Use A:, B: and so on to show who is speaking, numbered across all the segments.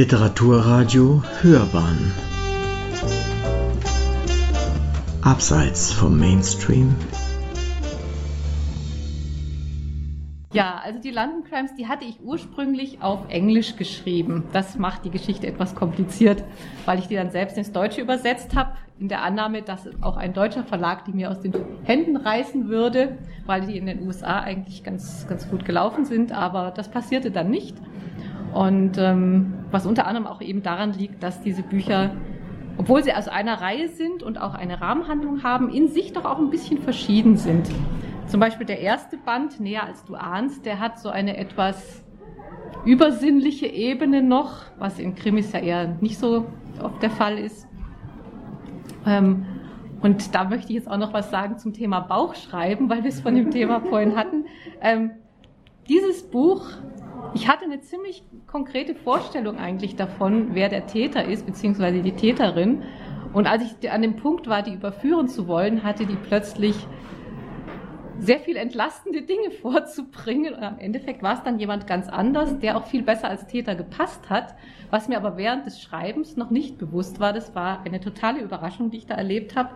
A: Literaturradio Hörbahn Abseits vom Mainstream
B: Ja, also die London Crimes, die hatte ich ursprünglich auf Englisch geschrieben. Das macht die Geschichte etwas kompliziert, weil ich die dann selbst ins Deutsche übersetzt habe, in der Annahme, dass auch ein deutscher Verlag die mir aus den Händen reißen würde, weil die in den USA eigentlich ganz, ganz gut gelaufen sind. Aber das passierte dann nicht. Und ähm, was unter anderem auch eben daran liegt, dass diese Bücher, obwohl sie aus einer Reihe sind und auch eine Rahmenhandlung haben, in sich doch auch ein bisschen verschieden sind. Zum Beispiel der erste Band, Näher als du ahnst, der hat so eine etwas übersinnliche Ebene noch, was in Krimis ja eher nicht so oft der Fall ist. Ähm, und da möchte ich jetzt auch noch was sagen zum Thema Bauchschreiben, weil wir es von dem Thema vorhin hatten. Ähm, dieses Buch ich hatte eine ziemlich konkrete Vorstellung eigentlich davon, wer der Täter ist, beziehungsweise die Täterin. Und als ich an dem Punkt war, die überführen zu wollen, hatte die plötzlich sehr viel entlastende Dinge vorzubringen. Und am Endeffekt war es dann jemand ganz anders, der auch viel besser als Täter gepasst hat. Was mir aber während des Schreibens noch nicht bewusst war, das war eine totale Überraschung, die ich da erlebt habe.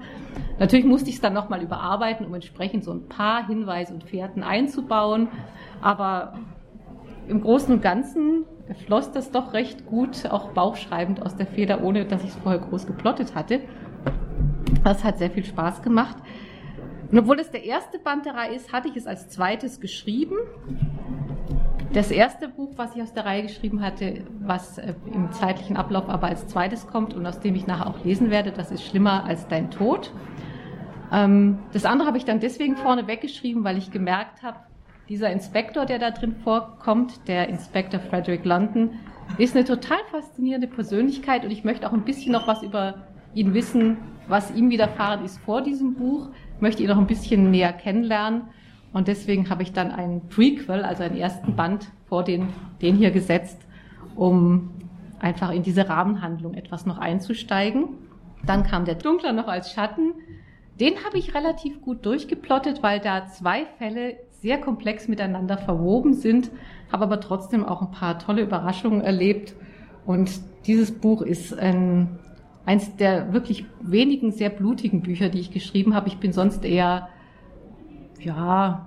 B: Natürlich musste ich es dann nochmal überarbeiten, um entsprechend so ein paar Hinweise und Fährten einzubauen. Aber im Großen und Ganzen floss das doch recht gut, auch bauchschreibend aus der Feder, ohne dass ich es vorher groß geplottet hatte. Das hat sehr viel Spaß gemacht. Und obwohl es der erste Band der Reihe ist, hatte ich es als zweites geschrieben. Das erste Buch, was ich aus der Reihe geschrieben hatte, was äh, im zeitlichen Ablauf aber als zweites kommt und aus dem ich nachher auch lesen werde, das ist Schlimmer als dein Tod. Ähm, das andere habe ich dann deswegen vorne weggeschrieben, weil ich gemerkt habe, dieser Inspektor, der da drin vorkommt, der Inspektor Frederick London, ist eine total faszinierende Persönlichkeit und ich möchte auch ein bisschen noch was über ihn wissen, was ihm widerfahren ist vor diesem Buch. Ich möchte ihn noch ein bisschen näher kennenlernen und deswegen habe ich dann einen Prequel, also einen ersten Band vor den, den hier gesetzt, um einfach in diese Rahmenhandlung etwas noch einzusteigen. Dann kam der Dunkler noch als Schatten. Den habe ich relativ gut durchgeplottet, weil da zwei Fälle sehr komplex miteinander verwoben sind, habe aber trotzdem auch ein paar tolle Überraschungen erlebt. Und dieses Buch ist ein, eins der wirklich wenigen sehr blutigen Bücher, die ich geschrieben habe. Ich bin sonst eher, ja,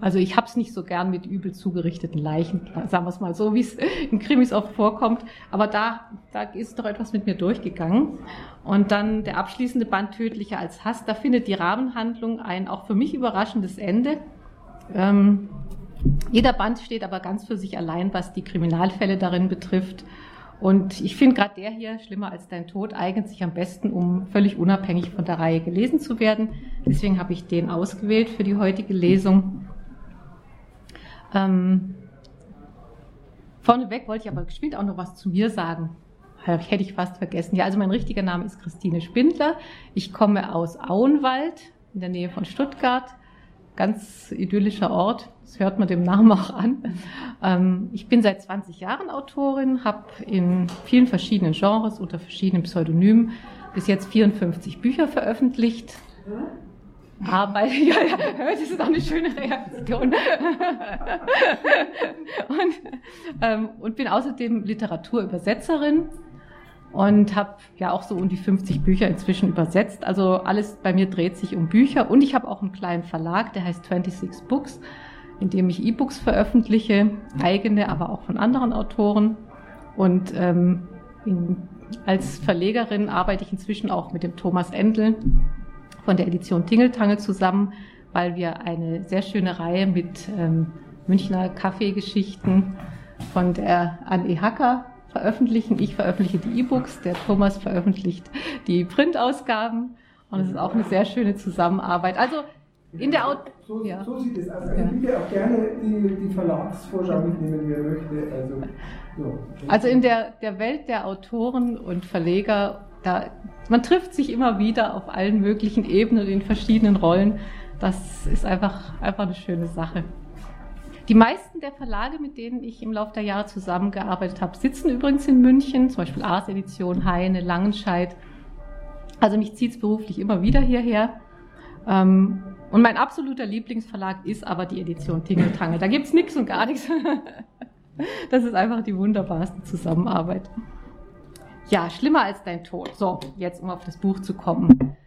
B: also ich habe es nicht so gern mit übel zugerichteten Leichen, sagen wir es mal so, wie es in Krimis oft vorkommt. Aber da, da ist doch etwas mit mir durchgegangen. Und dann der abschließende Band Tödlicher als Hass, da findet die Rahmenhandlung ein auch für mich überraschendes Ende. Ähm, jeder Band steht aber ganz für sich allein, was die Kriminalfälle darin betrifft. Und ich finde gerade der hier, Schlimmer als dein Tod, eignet sich am besten, um völlig unabhängig von der Reihe gelesen zu werden. Deswegen habe ich den ausgewählt für die heutige Lesung. Ähm, vorneweg wollte ich aber geschwind auch noch was zu mir sagen. Hätte ich fast vergessen. Ja, also mein richtiger Name ist Christine Spindler. Ich komme aus Auenwald in der Nähe von Stuttgart ganz idyllischer Ort. Das hört man dem Namen auch an. Ähm, ich bin seit 20 Jahren Autorin, habe in vielen verschiedenen Genres unter verschiedenen Pseudonymen bis jetzt 54 Bücher veröffentlicht. Arbeit, ja, ja, das ist auch eine schöne Reaktion. und, ähm, und bin außerdem Literaturübersetzerin und habe ja auch so um die 50 Bücher inzwischen übersetzt. Also alles bei mir dreht sich um Bücher und ich habe auch einen kleinen Verlag, der heißt 26 Books, in dem ich E-Books veröffentliche, eigene, aber auch von anderen Autoren. Und ähm, in, als Verlegerin arbeite ich inzwischen auch mit dem Thomas Endel von der Edition Tingeltangel zusammen, weil wir eine sehr schöne Reihe mit ähm, Münchner Kaffeegeschichten von der Anne Hacker veröffentlichen. Ich veröffentliche die E-Books, der Thomas veröffentlicht die Printausgaben. Und es ist auch eine sehr schöne Zusammenarbeit. Also in der Aut
C: so, ja. so sieht es aus. Also ja. bitte auch gerne die, die Verlagsvorschau mitnehmen, wie er möchte. Also,
B: so. also in der, der Welt der Autoren und Verleger, da, man trifft sich immer wieder auf allen möglichen Ebenen und in verschiedenen Rollen. Das ist einfach, einfach eine schöne Sache. Die meisten der Verlage, mit denen ich im Laufe der Jahre zusammengearbeitet habe, sitzen übrigens in München, zum Beispiel Ars Edition, Heine, Langenscheid. Also mich zieht es beruflich immer wieder hierher. Ähm, und mein absoluter Lieblingsverlag ist aber die Edition Tingeltangel. Da gibt es nichts und gar nichts. Das ist einfach die wunderbarste Zusammenarbeit. Ja, schlimmer als dein Tod. So, jetzt um auf das Buch zu kommen.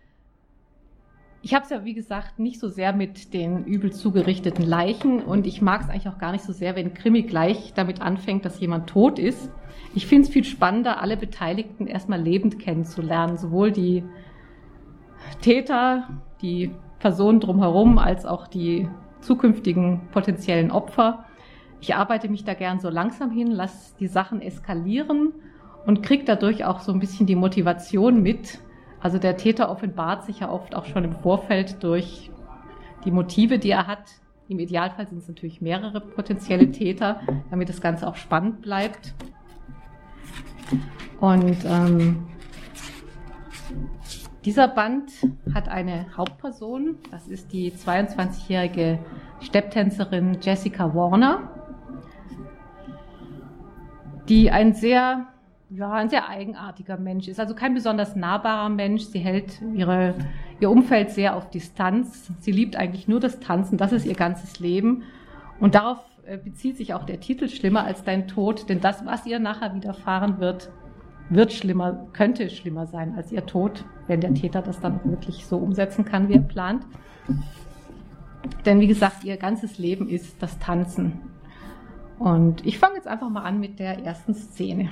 B: Ich habe es ja, wie gesagt, nicht so sehr mit den übel zugerichteten Leichen und ich mag es eigentlich auch gar nicht so sehr, wenn Krimi gleich damit anfängt, dass jemand tot ist. Ich finde es viel spannender, alle Beteiligten erstmal lebend kennenzulernen, sowohl die Täter, die Personen drumherum, als auch die zukünftigen potenziellen Opfer. Ich arbeite mich da gern so langsam hin, lasse die Sachen eskalieren und kriege dadurch auch so ein bisschen die Motivation mit, also der Täter offenbart sich ja oft auch schon im Vorfeld durch die Motive, die er hat. Im Idealfall sind es natürlich mehrere potenzielle Täter, damit das Ganze auch spannend bleibt. Und ähm, dieser Band hat eine Hauptperson, das ist die 22-jährige Stepptänzerin Jessica Warner, die ein sehr ja, ein sehr eigenartiger Mensch ist. Also kein besonders nahbarer Mensch. Sie hält ihre, ihr Umfeld sehr auf Distanz. Sie liebt eigentlich nur das Tanzen. Das ist ihr ganzes Leben. Und darauf äh, bezieht sich auch der Titel Schlimmer als dein Tod. Denn das, was ihr nachher widerfahren wird, wird schlimmer, könnte schlimmer sein als ihr Tod, wenn der Täter das dann wirklich so umsetzen kann, wie er plant. Denn wie gesagt, ihr ganzes Leben ist das Tanzen. Und ich fange jetzt einfach mal an mit der ersten Szene.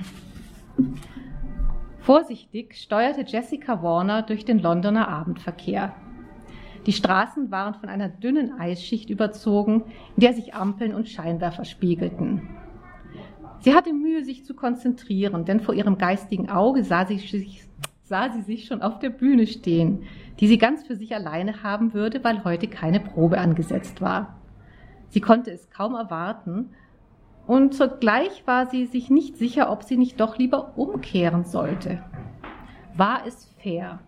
B: Vorsichtig steuerte Jessica Warner durch den Londoner Abendverkehr. Die Straßen waren von einer dünnen Eisschicht überzogen, in der sich Ampeln und Scheinwerfer spiegelten. Sie hatte Mühe, sich zu konzentrieren, denn vor ihrem geistigen Auge sah sie, sich, sah sie sich schon auf der Bühne stehen, die sie ganz für sich alleine haben würde, weil heute keine Probe angesetzt war. Sie konnte es kaum erwarten, und zugleich war sie sich nicht sicher, ob sie nicht doch lieber umkehren sollte. War es fair,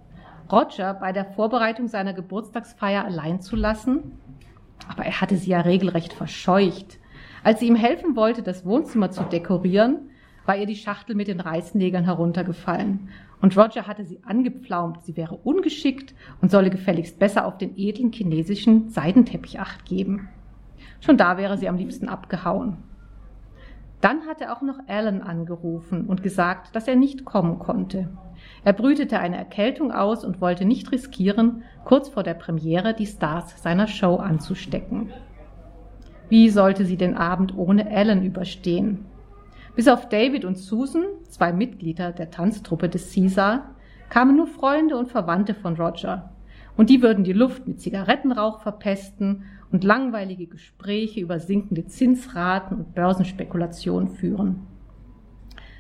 B: Roger bei der Vorbereitung seiner Geburtstagsfeier allein zu lassen? Aber er hatte sie ja regelrecht verscheucht. Als sie ihm helfen wollte, das Wohnzimmer zu dekorieren, war ihr die Schachtel mit den Reißnägeln heruntergefallen. Und Roger hatte sie angepflaumt, sie wäre ungeschickt und solle gefälligst besser auf den edlen chinesischen Seidenteppich acht geben. Schon da wäre sie am liebsten abgehauen. Dann hatte auch noch Alan angerufen und gesagt, dass er nicht kommen konnte. Er brütete eine Erkältung aus und wollte nicht riskieren, kurz vor der Premiere die Stars seiner Show anzustecken. Wie sollte sie den Abend ohne Alan überstehen? Bis auf David und Susan, zwei Mitglieder der Tanztruppe des Caesar, kamen nur Freunde und Verwandte von Roger. Und die würden die Luft mit Zigarettenrauch verpesten und langweilige Gespräche über sinkende Zinsraten und Börsenspekulationen führen.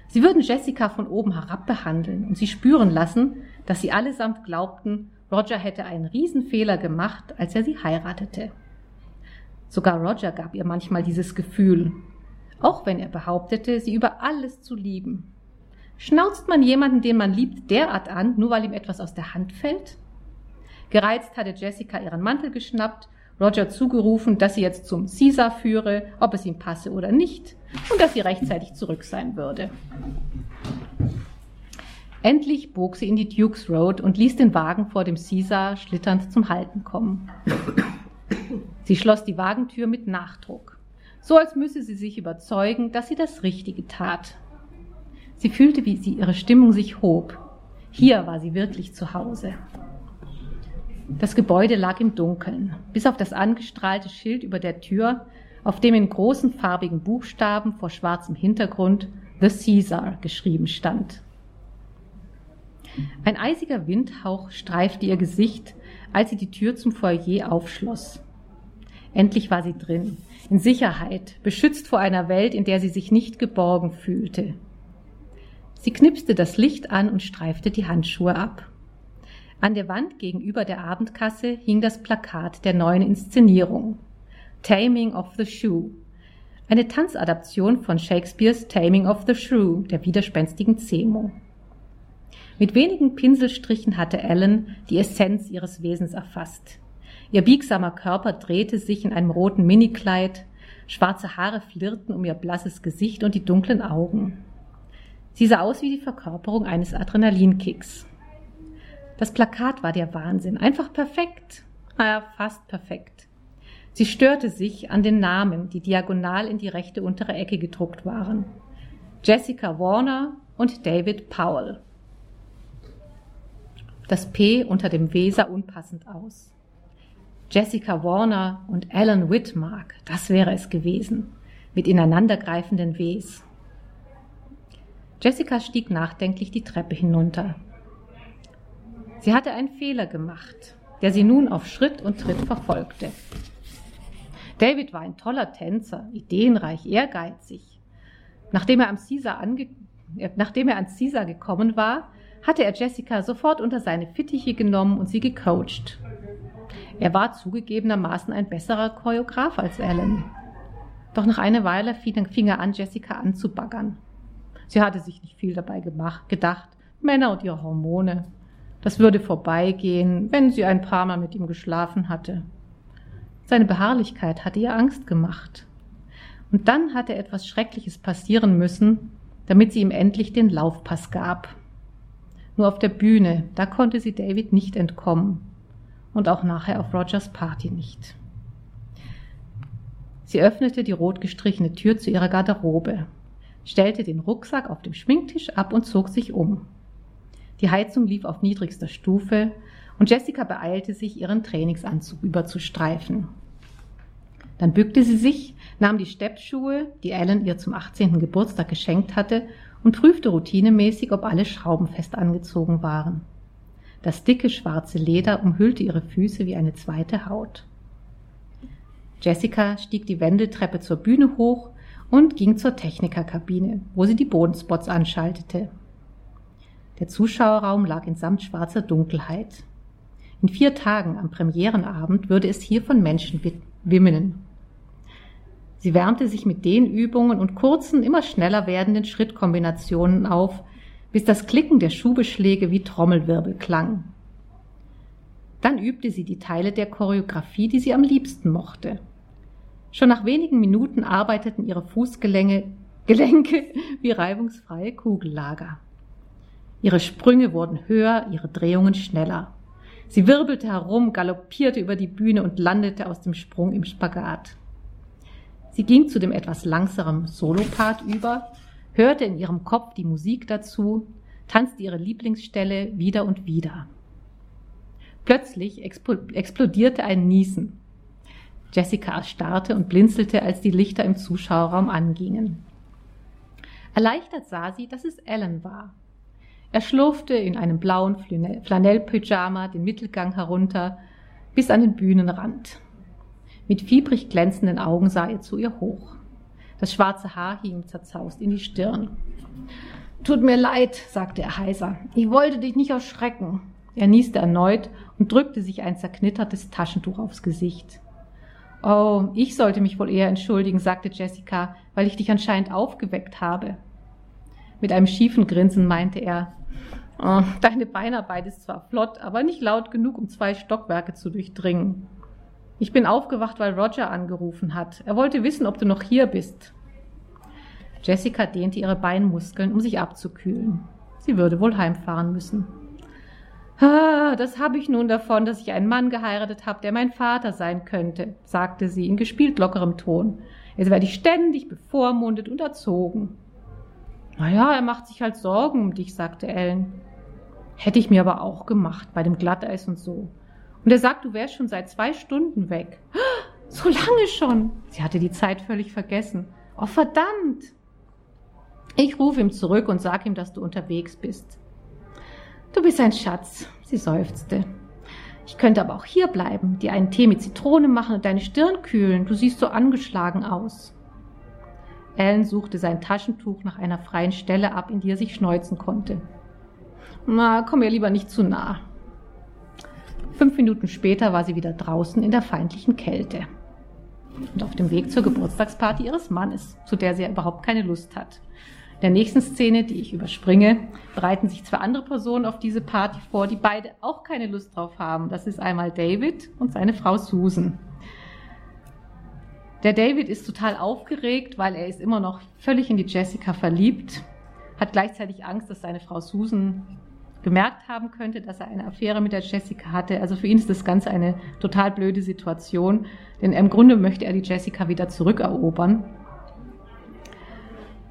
B: Sie würden Jessica von oben herab behandeln und sie spüren lassen, dass sie allesamt glaubten, Roger hätte einen Riesenfehler gemacht, als er sie heiratete. Sogar Roger gab ihr manchmal dieses Gefühl, auch wenn er behauptete, sie über alles zu lieben. Schnauzt man jemanden, den man liebt, derart an, nur weil ihm etwas aus der Hand fällt? Gereizt hatte Jessica ihren Mantel geschnappt Roger zugerufen, dass sie jetzt zum Caesar führe, ob es ihm passe oder nicht, und dass sie rechtzeitig zurück sein würde. Endlich bog sie in die Dukes Road und ließ den Wagen vor dem Caesar schlitternd zum Halten kommen. Sie schloss die Wagentür mit Nachdruck, so als müsse sie sich überzeugen, dass sie das Richtige tat. Sie fühlte, wie sie ihre Stimmung sich hob. Hier war sie wirklich zu Hause. Das Gebäude lag im Dunkeln, bis auf das angestrahlte Schild über der Tür, auf dem in großen farbigen Buchstaben vor schwarzem Hintergrund The Caesar geschrieben stand. Ein eisiger Windhauch streifte ihr Gesicht, als sie die Tür zum Foyer aufschloss. Endlich war sie drin, in Sicherheit, beschützt vor einer Welt, in der sie sich nicht geborgen fühlte. Sie knipste das Licht an und streifte die Handschuhe ab. An der Wand gegenüber der Abendkasse hing das Plakat der neuen Inszenierung Taming of the Shrew, eine Tanzadaption von Shakespeares Taming of the Shrew, der widerspenstigen Zemo. Mit wenigen Pinselstrichen hatte Ellen die Essenz ihres Wesens erfasst. Ihr biegsamer Körper drehte sich in einem roten Minikleid, schwarze Haare flirrten um ihr blasses Gesicht und die dunklen Augen. Sie sah aus wie die Verkörperung eines Adrenalinkicks. Das Plakat war der Wahnsinn. Einfach perfekt. Naja, fast perfekt. Sie störte sich an den Namen, die diagonal in die rechte untere Ecke gedruckt waren. Jessica Warner und David Powell. Das P unter dem W sah unpassend aus. Jessica Warner und Alan Whitmark, das wäre es gewesen, mit ineinandergreifenden Ws. Jessica stieg nachdenklich die Treppe hinunter. Sie hatte einen Fehler gemacht, der sie nun auf Schritt und Tritt verfolgte. David war ein toller Tänzer, ideenreich, ehrgeizig. Nachdem er, am Caesar äh, nachdem er an Caesar gekommen war, hatte er Jessica sofort unter seine Fittiche genommen und sie gecoacht. Er war zugegebenermaßen ein besserer Choreograf als Alan. Doch nach einer Weile fing er an, Jessica anzubaggern. Sie hatte sich nicht viel dabei gemacht, gedacht, Männer und ihre Hormone. Das würde vorbeigehen, wenn sie ein paar Mal mit ihm geschlafen hatte. Seine Beharrlichkeit hatte ihr Angst gemacht. Und dann hatte etwas Schreckliches passieren müssen, damit sie ihm endlich den Laufpass gab. Nur auf der Bühne, da konnte sie David nicht entkommen. Und auch nachher auf Rogers Party nicht. Sie öffnete die rot gestrichene Tür zu ihrer Garderobe, stellte den Rucksack auf dem Schminktisch ab und zog sich um. Die Heizung lief auf niedrigster Stufe und Jessica beeilte sich, ihren Trainingsanzug überzustreifen. Dann bückte sie sich, nahm die Steppschuhe, die Ellen ihr zum 18. Geburtstag geschenkt hatte, und prüfte routinemäßig, ob alle Schrauben fest angezogen waren. Das dicke schwarze Leder umhüllte ihre Füße wie eine zweite Haut. Jessica stieg die Wendeltreppe zur Bühne hoch und ging zur Technikerkabine, wo sie die Bodenspots anschaltete. Der Zuschauerraum lag in samtschwarzer Dunkelheit. In vier Tagen am Premierenabend würde es hier von Menschen wimmeln. Sie wärmte sich mit den Übungen und kurzen, immer schneller werdenden Schrittkombinationen auf, bis das Klicken der Schuhbeschläge wie Trommelwirbel klang. Dann übte sie die Teile der Choreografie, die sie am liebsten mochte. Schon nach wenigen Minuten arbeiteten ihre Fußgelenke Gelenke wie reibungsfreie Kugellager. Ihre Sprünge wurden höher, ihre Drehungen schneller. Sie wirbelte herum, galoppierte über die Bühne und landete aus dem Sprung im Spagat. Sie ging zu dem etwas langsamen Solopart über, hörte in ihrem Kopf die Musik dazu, tanzte ihre Lieblingsstelle wieder und wieder. Plötzlich explodierte ein Niesen. Jessica erstarrte und blinzelte, als die Lichter im Zuschauerraum angingen. Erleichtert sah sie, dass es Alan war. Er schlurfte in einem blauen Flanellpyjama den Mittelgang herunter bis an den Bühnenrand. Mit fiebrig glänzenden Augen sah er zu ihr hoch. Das schwarze Haar hing zerzaust in die Stirn. Tut mir leid, sagte er heiser. Ich wollte dich nicht erschrecken. Er nieste erneut und drückte sich ein zerknittertes Taschentuch aufs Gesicht. Oh, ich sollte mich wohl eher entschuldigen, sagte Jessica, weil ich dich anscheinend aufgeweckt habe. Mit einem schiefen Grinsen meinte er, oh, deine Beinarbeit ist zwar flott, aber nicht laut genug, um zwei Stockwerke zu durchdringen. Ich bin aufgewacht, weil Roger angerufen hat. Er wollte wissen, ob du noch hier bist. Jessica dehnte ihre Beinmuskeln, um sich abzukühlen. Sie würde wohl heimfahren müssen. Ah, das habe ich nun davon, dass ich einen Mann geheiratet habe, der mein Vater sein könnte, sagte sie in gespielt lockerem Ton. Jetzt werde ich ständig bevormundet und erzogen. Na ja, er macht sich halt Sorgen um dich, sagte Ellen. Hätte ich mir aber auch gemacht, bei dem Glatteis und so. Und er sagt, du wärst schon seit zwei Stunden weg. So lange schon. Sie hatte die Zeit völlig vergessen. Oh, verdammt. Ich rufe ihm zurück und sag ihm, dass du unterwegs bist. Du bist ein Schatz, sie seufzte. Ich könnte aber auch hier bleiben, dir einen Tee mit Zitrone machen und deine Stirn kühlen. Du siehst so angeschlagen aus. Ellen suchte sein Taschentuch nach einer freien Stelle ab, in die er sich schneuzen konnte. Na, komm mir lieber nicht zu nah. Fünf Minuten später war sie wieder draußen in der feindlichen Kälte und auf dem Weg zur Geburtstagsparty ihres Mannes, zu der sie überhaupt keine Lust hat. In der nächsten Szene, die ich überspringe, bereiten sich zwei andere Personen auf diese Party vor, die beide auch keine Lust drauf haben. Das ist einmal David und seine Frau Susan. Der David ist total aufgeregt, weil er ist immer noch völlig in die Jessica verliebt, hat gleichzeitig Angst, dass seine Frau Susan gemerkt haben könnte, dass er eine Affäre mit der Jessica hatte. Also für ihn ist das Ganze eine total blöde Situation, denn im Grunde möchte er die Jessica wieder zurückerobern.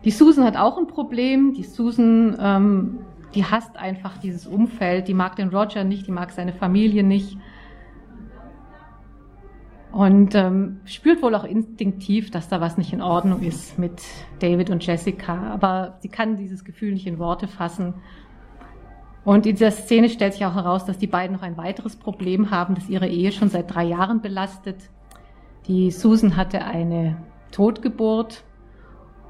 B: Die Susan hat auch ein Problem. Die Susan, ähm, die hasst einfach dieses Umfeld. Die mag den Roger nicht, die mag seine Familie nicht. Und ähm, spürt wohl auch instinktiv, dass da was nicht in Ordnung ist mit David und Jessica. Aber sie kann dieses Gefühl nicht in Worte fassen. Und in dieser Szene stellt sich auch heraus, dass die beiden noch ein weiteres Problem haben, das ihre Ehe schon seit drei Jahren belastet. Die Susan hatte eine Totgeburt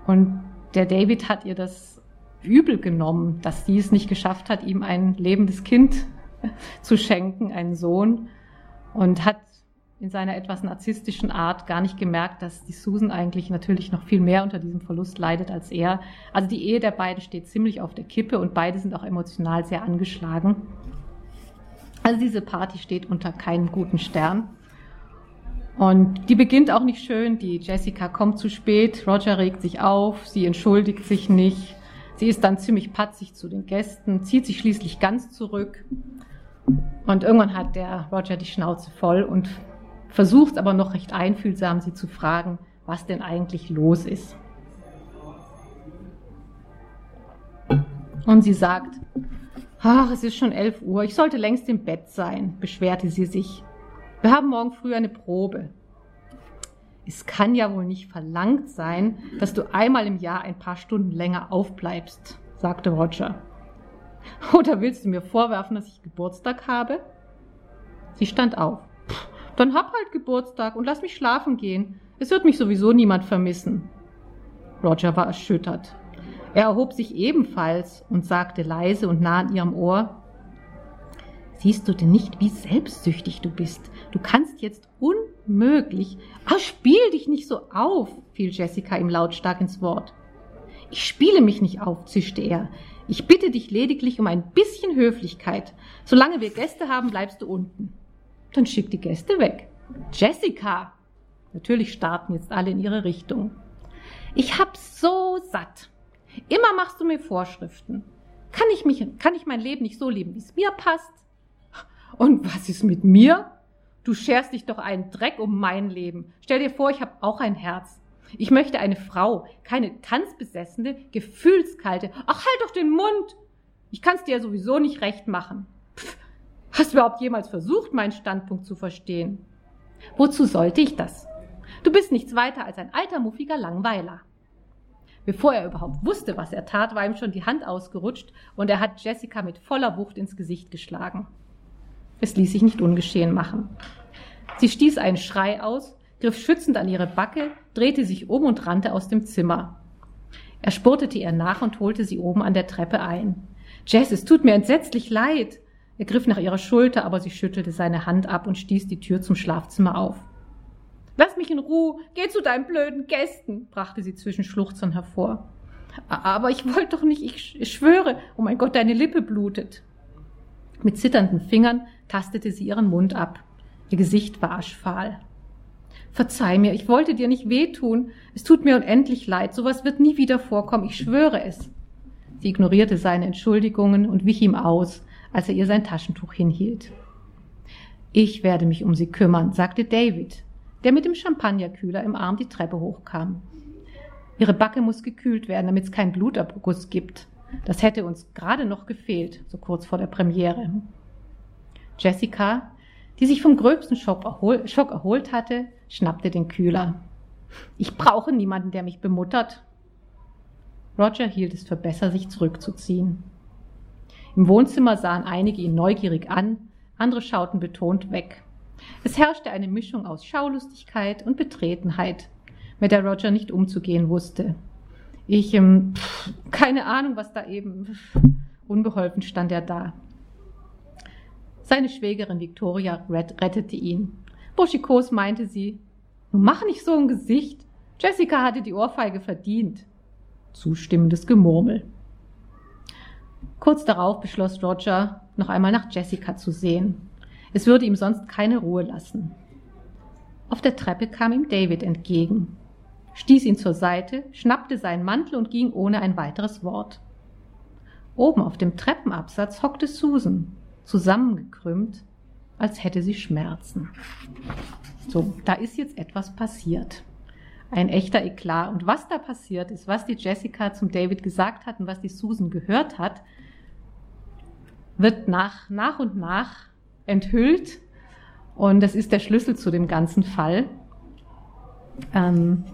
B: und der David hat ihr das übel genommen, dass sie es nicht geschafft hat, ihm ein lebendes Kind zu schenken, einen Sohn, und hat in seiner etwas narzisstischen Art gar nicht gemerkt, dass die Susan eigentlich natürlich noch viel mehr unter diesem Verlust leidet als er. Also die Ehe der beiden steht ziemlich auf der Kippe und beide sind auch emotional sehr angeschlagen. Also diese Party steht unter keinem guten Stern. Und die beginnt auch nicht schön. Die Jessica kommt zu spät, Roger regt sich auf, sie entschuldigt sich nicht. Sie ist dann ziemlich patzig zu den Gästen, zieht sich schließlich ganz zurück. Und irgendwann hat der Roger die Schnauze voll und versucht aber noch recht einfühlsam, sie zu fragen, was denn eigentlich los ist. Und sie sagt, ach, es ist schon elf Uhr, ich sollte längst im Bett sein, beschwerte sie sich. Wir haben morgen früh eine Probe. Es kann ja wohl nicht verlangt sein, dass du einmal im Jahr ein paar Stunden länger aufbleibst, sagte Roger. Oder willst du mir vorwerfen, dass ich Geburtstag habe? Sie stand auf. Dann hab halt Geburtstag und lass mich schlafen gehen. Es wird mich sowieso niemand vermissen. Roger war erschüttert. Er erhob sich ebenfalls und sagte leise und nah an ihrem Ohr, Siehst du denn nicht, wie selbstsüchtig du bist? Du kannst jetzt unmöglich. Ah, spiel dich nicht so auf, fiel Jessica ihm lautstark ins Wort. Ich spiele mich nicht auf, zischte er. Ich bitte dich lediglich um ein bisschen Höflichkeit. Solange wir Gäste haben, bleibst du unten. Dann schick die Gäste weg. Jessica! Natürlich starten jetzt alle in ihre Richtung. Ich hab's so satt. Immer machst du mir Vorschriften. Kann ich mich, kann ich mein Leben nicht so leben, wie es mir passt? Und was ist mit mir? Du scherst dich doch einen Dreck um mein Leben. Stell dir vor, ich habe auch ein Herz. Ich möchte eine Frau, keine tanzbesessene, gefühlskalte. Ach, halt doch den Mund! Ich kann's dir ja sowieso nicht recht machen. Hast du überhaupt jemals versucht, meinen Standpunkt zu verstehen? Wozu sollte ich das? Du bist nichts weiter als ein alter, muffiger Langweiler. Bevor er überhaupt wusste, was er tat, war ihm schon die Hand ausgerutscht und er hat Jessica mit voller Wucht ins Gesicht geschlagen. Es ließ sich nicht ungeschehen machen. Sie stieß einen Schrei aus, griff schützend an ihre Backe, drehte sich um und rannte aus dem Zimmer. Er spurtete ihr nach und holte sie oben an der Treppe ein. Jess, es tut mir entsetzlich leid. Er griff nach ihrer Schulter, aber sie schüttelte seine Hand ab und stieß die Tür zum Schlafzimmer auf. Lass mich in Ruhe, geh zu deinen blöden Gästen, brachte sie zwischen Schluchzern hervor. Aber ich wollte doch nicht, ich, schwöre, oh mein Gott, deine Lippe blutet. Mit zitternden Fingern tastete sie ihren Mund ab. Ihr Gesicht war aschfahl. Verzeih mir, ich wollte dir nicht wehtun. Es tut mir unendlich leid. Sowas wird nie wieder vorkommen. Ich schwöre es. Sie ignorierte seine Entschuldigungen und wich ihm aus, als er ihr sein Taschentuch hinhielt. Ich werde mich um sie kümmern, sagte David, der mit dem Champagnerkühler im Arm die Treppe hochkam. Ihre Backe muss gekühlt werden, damit es keinen Blutabguss gibt. Das hätte uns gerade noch gefehlt, so kurz vor der Premiere. Jessica, die sich vom gröbsten Schock, erhol Schock erholt hatte, schnappte den Kühler. Ich brauche niemanden, der mich bemuttert. Roger hielt es für besser, sich zurückzuziehen. Im Wohnzimmer sahen einige ihn neugierig an, andere schauten betont weg. Es herrschte eine Mischung aus Schaulustigkeit und Betretenheit, mit der Roger nicht umzugehen wusste. Ich, ähm, pff, keine Ahnung, was da eben. Pff, unbeholfen stand er da. Seine Schwägerin Victoria rettete ihn. Buschikos meinte sie, nun mach nicht so ein Gesicht. Jessica hatte die Ohrfeige verdient. Zustimmendes Gemurmel. Kurz darauf beschloss Roger, noch einmal nach Jessica zu sehen. Es würde ihm sonst keine Ruhe lassen. Auf der Treppe kam ihm David entgegen, stieß ihn zur Seite, schnappte seinen Mantel und ging ohne ein weiteres Wort. Oben auf dem Treppenabsatz hockte Susan, zusammengekrümmt, als hätte sie Schmerzen. So, da ist jetzt etwas passiert. ein echter Eklat. Und was da passiert ist, was die Jessica zum David gesagt hat und was die Susan gehört hat, wird nach, nach und nach enthüllt. Und das ist der Schlüssel zu dem ganzen Fall. Ähm,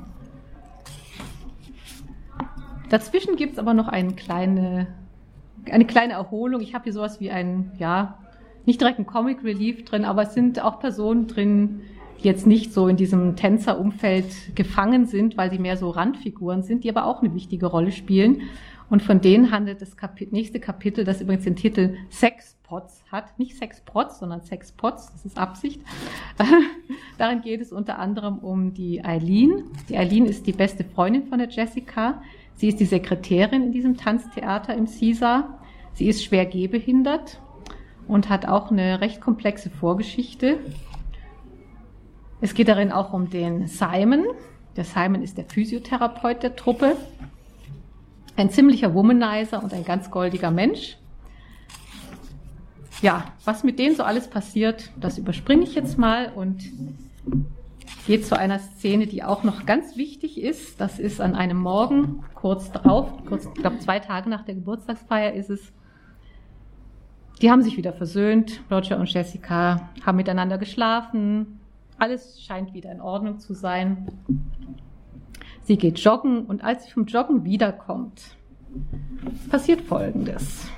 B: dazwischen gibt es aber noch eine kleine, eine kleine Erholung. Ich habe hier sowas wie ein, ja, nicht direkt ein Comic Relief drin, aber es sind auch Personen drin, die jetzt nicht so in diesem Tänzerumfeld gefangen sind, weil sie mehr so Randfiguren sind, die aber auch eine wichtige Rolle spielen. Und von denen handelt das Kapit nächste Kapitel, das übrigens den Titel Sexpots hat. Nicht Sexpots, sondern Sexpots, das ist Absicht. Darin geht es unter anderem um die Eileen. Die Eileen ist die beste Freundin von der Jessica. Sie ist die Sekretärin in diesem Tanztheater im Caesar. Sie ist schwer gehbehindert und hat auch eine recht komplexe Vorgeschichte. Es geht darin auch um den Simon. Der Simon ist der Physiotherapeut der Truppe. Ein ziemlicher Womanizer und ein ganz goldiger Mensch. Ja, was mit denen so alles passiert, das überspringe ich jetzt mal und gehe zu einer Szene, die auch noch ganz wichtig ist. Das ist an einem Morgen, kurz drauf, kurz, ich glaube zwei Tage nach der Geburtstagsfeier ist es. Die haben sich wieder versöhnt. Roger und Jessica haben miteinander geschlafen. Alles scheint wieder in Ordnung zu sein. Sie geht joggen und als sie vom Joggen wiederkommt, passiert Folgendes.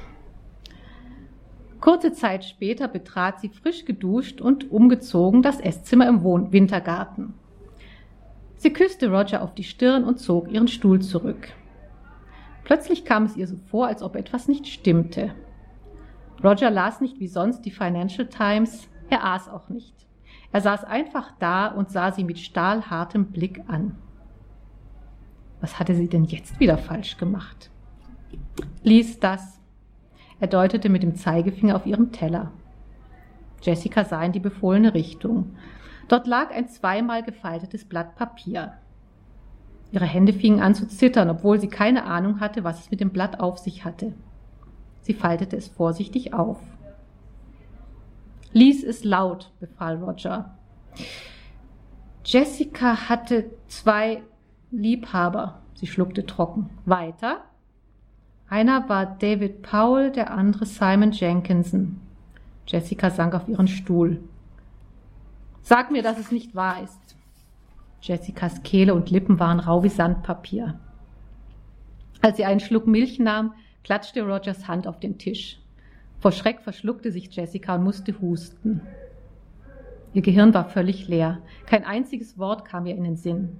B: Kurze Zeit später betrat sie frisch geduscht und umgezogen das Esszimmer im Wohn Wintergarten. Sie küsste Roger auf die Stirn und zog ihren Stuhl zurück. Plötzlich kam es ihr so vor, als ob etwas nicht stimmte. Roger las nicht wie sonst die Financial Times, er aß auch nicht. Er saß einfach da und sah sie mit stahlhartem Blick an. Was hatte sie denn jetzt wieder falsch gemacht? Lies das. Er deutete mit dem Zeigefinger auf ihrem Teller. Jessica sah in die befohlene Richtung. Dort lag ein zweimal gefaltetes Blatt Papier. Ihre Hände fingen an zu zittern, obwohl sie keine Ahnung hatte, was es mit dem Blatt auf sich hatte. Sie faltete es vorsichtig auf. Lies es laut, befahl Roger. Jessica hatte zwei Liebhaber. Sie schluckte trocken. Weiter. Einer war David Powell, der andere Simon Jenkinson. Jessica sank auf ihren Stuhl. Sag mir, dass es nicht wahr ist. Jessicas Kehle und Lippen waren rau wie Sandpapier. Als sie einen Schluck Milch nahm, klatschte Rogers Hand auf den Tisch. Vor Schreck verschluckte sich Jessica und musste husten. Ihr Gehirn war völlig leer. Kein einziges Wort kam ihr in den Sinn.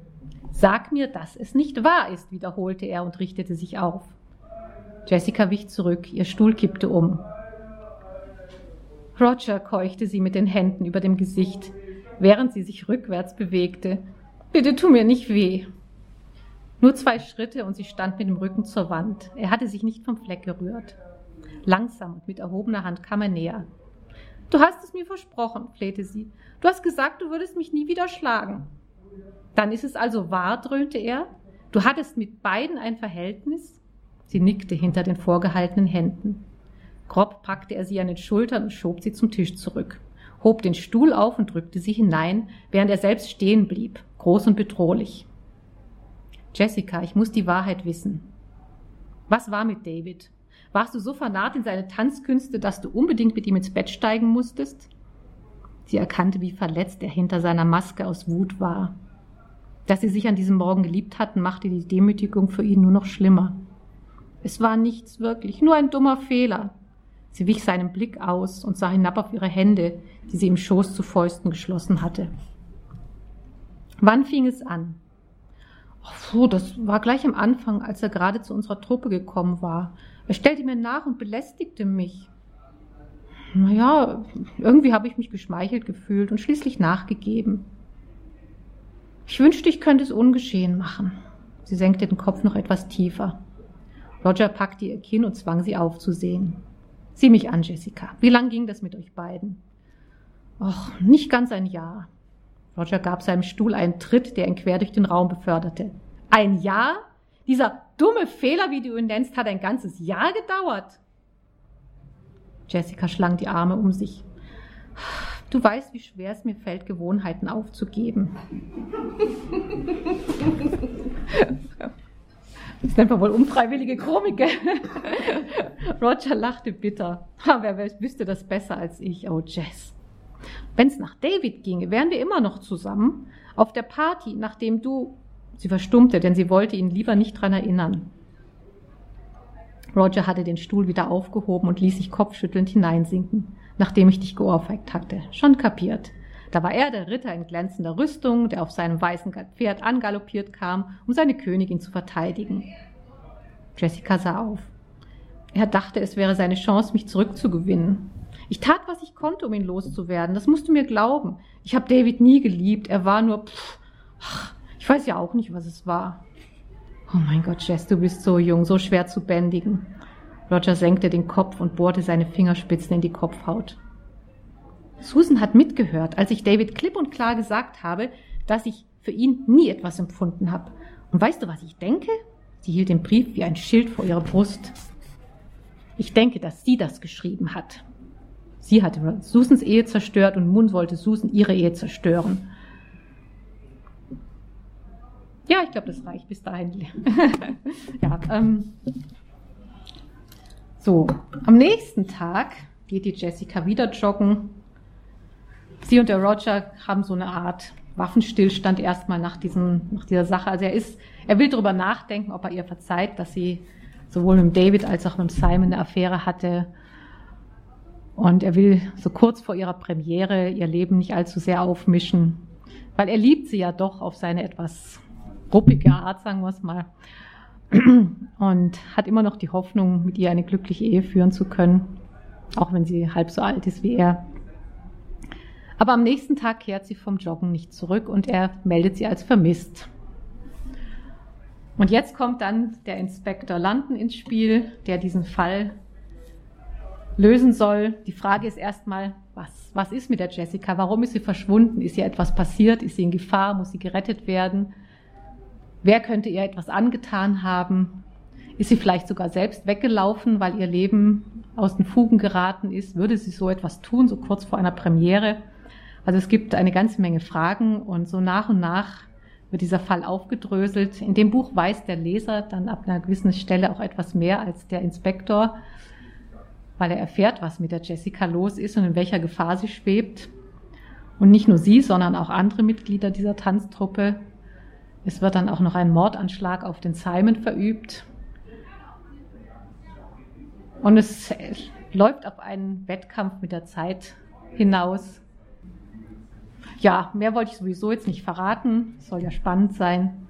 B: Sag mir, dass es nicht wahr ist, wiederholte er und richtete sich auf. Jessica wich zurück, ihr Stuhl kippte um. Roger keuchte sie mit den Händen über dem Gesicht, während sie sich rückwärts bewegte. Bitte tu mir nicht weh. Nur zwei Schritte und sie stand mit dem Rücken zur Wand. Er hatte sich nicht vom Fleck gerührt. Langsam und mit erhobener Hand kam er näher. Du hast es mir versprochen, flehte sie. Du hast gesagt, du würdest mich nie wieder schlagen. Dann ist es also wahr, dröhnte er. Du hattest mit beiden ein Verhältnis? Sie nickte hinter den vorgehaltenen Händen. Grob packte er sie an den Schultern und schob sie zum Tisch zurück, hob den Stuhl auf und drückte sie hinein, während er selbst stehen blieb, groß und bedrohlich. Jessica, ich muss die Wahrheit wissen. Was war mit David? Warst du so vernarrt in seine Tanzkünste, dass du unbedingt mit ihm ins Bett steigen musstest? Sie erkannte, wie verletzt er hinter seiner Maske aus Wut war. Dass sie sich an diesem Morgen geliebt hatten, machte die Demütigung für ihn nur noch schlimmer. Es war nichts wirklich, nur ein dummer Fehler. Sie wich seinem Blick aus und sah hinab auf ihre Hände, die sie im Schoß zu Fäusten geschlossen hatte. Wann fing es an? Ach so, das war gleich am Anfang, als er gerade zu unserer Truppe gekommen war. Er stellte mir nach und belästigte mich. Naja, irgendwie habe ich mich geschmeichelt gefühlt und schließlich nachgegeben. Ich wünschte, ich könnte es ungeschehen machen. Sie senkte den Kopf noch etwas tiefer. Roger packte ihr Kinn und zwang sie aufzusehen. Sieh mich an, Jessica. Wie lang ging das mit euch beiden? Och, nicht ganz ein Jahr. Roger gab seinem Stuhl einen Tritt, der ihn quer durch den Raum beförderte. Ein Jahr? Dieser dumme Fehler, wie du ihn nennst, hat ein ganzes Jahr gedauert. Jessica schlang die Arme um sich. Du weißt, wie schwer es mir fällt, Gewohnheiten aufzugeben. Das nennt man wohl unfreiwillige Komik. Roger lachte bitter. Wer wüsste das besser als ich? Oh, Jess. Wenn es nach David ginge, wären wir immer noch zusammen. Auf der Party, nachdem du. Sie verstummte, denn sie wollte ihn lieber nicht dran erinnern. Roger hatte den Stuhl wieder aufgehoben und ließ sich kopfschüttelnd hineinsinken, nachdem ich dich geohrfeigt hatte. Schon kapiert. Da war er der Ritter in glänzender Rüstung, der auf seinem weißen Pferd angaloppiert kam, um seine Königin zu verteidigen. Jessica sah auf. Er dachte, es wäre seine Chance, mich zurückzugewinnen. Ich tat, was ich konnte, um ihn loszuwerden. Das musst du mir glauben. Ich habe David nie geliebt. Er war nur. Pff, ich weiß ja auch nicht, was es war. Oh mein Gott, Jess, du bist so jung, so schwer zu bändigen. Roger senkte den Kopf und bohrte seine Fingerspitzen in die Kopfhaut. Susan hat mitgehört, als ich David klipp und klar gesagt habe, dass ich für ihn nie etwas empfunden habe. Und weißt du, was ich denke? Sie hielt den Brief wie ein Schild vor ihrer Brust. Ich denke, dass sie das geschrieben hat. Sie hatte Susans Ehe zerstört und nun wollte Susan ihre Ehe zerstören. Ja, ich glaube, das reicht bis dahin. ja, ähm, so, am nächsten Tag geht die Jessica wieder joggen. Sie und der Roger haben so eine Art Waffenstillstand erstmal nach, diesem, nach dieser Sache. Also er ist, er will darüber nachdenken, ob er ihr verzeiht, dass sie sowohl mit David als auch mit Simon eine Affäre hatte. Und er will so kurz vor ihrer Premiere ihr Leben nicht allzu sehr aufmischen, weil er liebt sie ja doch auf seine etwas ruppige Art, sagen wir es mal. Und hat immer noch die Hoffnung, mit ihr eine glückliche Ehe führen zu können, auch wenn sie halb so alt ist wie er. Aber am nächsten Tag kehrt sie vom Joggen nicht zurück und er meldet sie als vermisst. Und jetzt kommt dann der Inspektor Landen ins Spiel, der diesen Fall lösen soll. Die Frage ist erstmal, was, was ist mit der Jessica? Warum ist sie verschwunden? Ist ihr etwas passiert? Ist sie in Gefahr? Muss sie gerettet werden? Wer könnte ihr etwas angetan haben? Ist sie vielleicht sogar selbst weggelaufen, weil ihr Leben aus den Fugen geraten ist? Würde sie so etwas tun, so kurz vor einer Premiere? Also es gibt eine ganze Menge Fragen und so nach und nach wird dieser Fall aufgedröselt. In dem Buch weiß der Leser dann ab einer gewissen Stelle auch etwas mehr als der Inspektor, weil er erfährt, was mit der Jessica los ist und in welcher Gefahr sie schwebt. Und nicht nur sie, sondern auch andere Mitglieder dieser Tanztruppe. Es wird dann auch noch ein Mordanschlag auf den Simon verübt. Und es läuft auf einen Wettkampf mit der Zeit hinaus ja, mehr wollte ich sowieso jetzt nicht verraten. Soll ja spannend sein.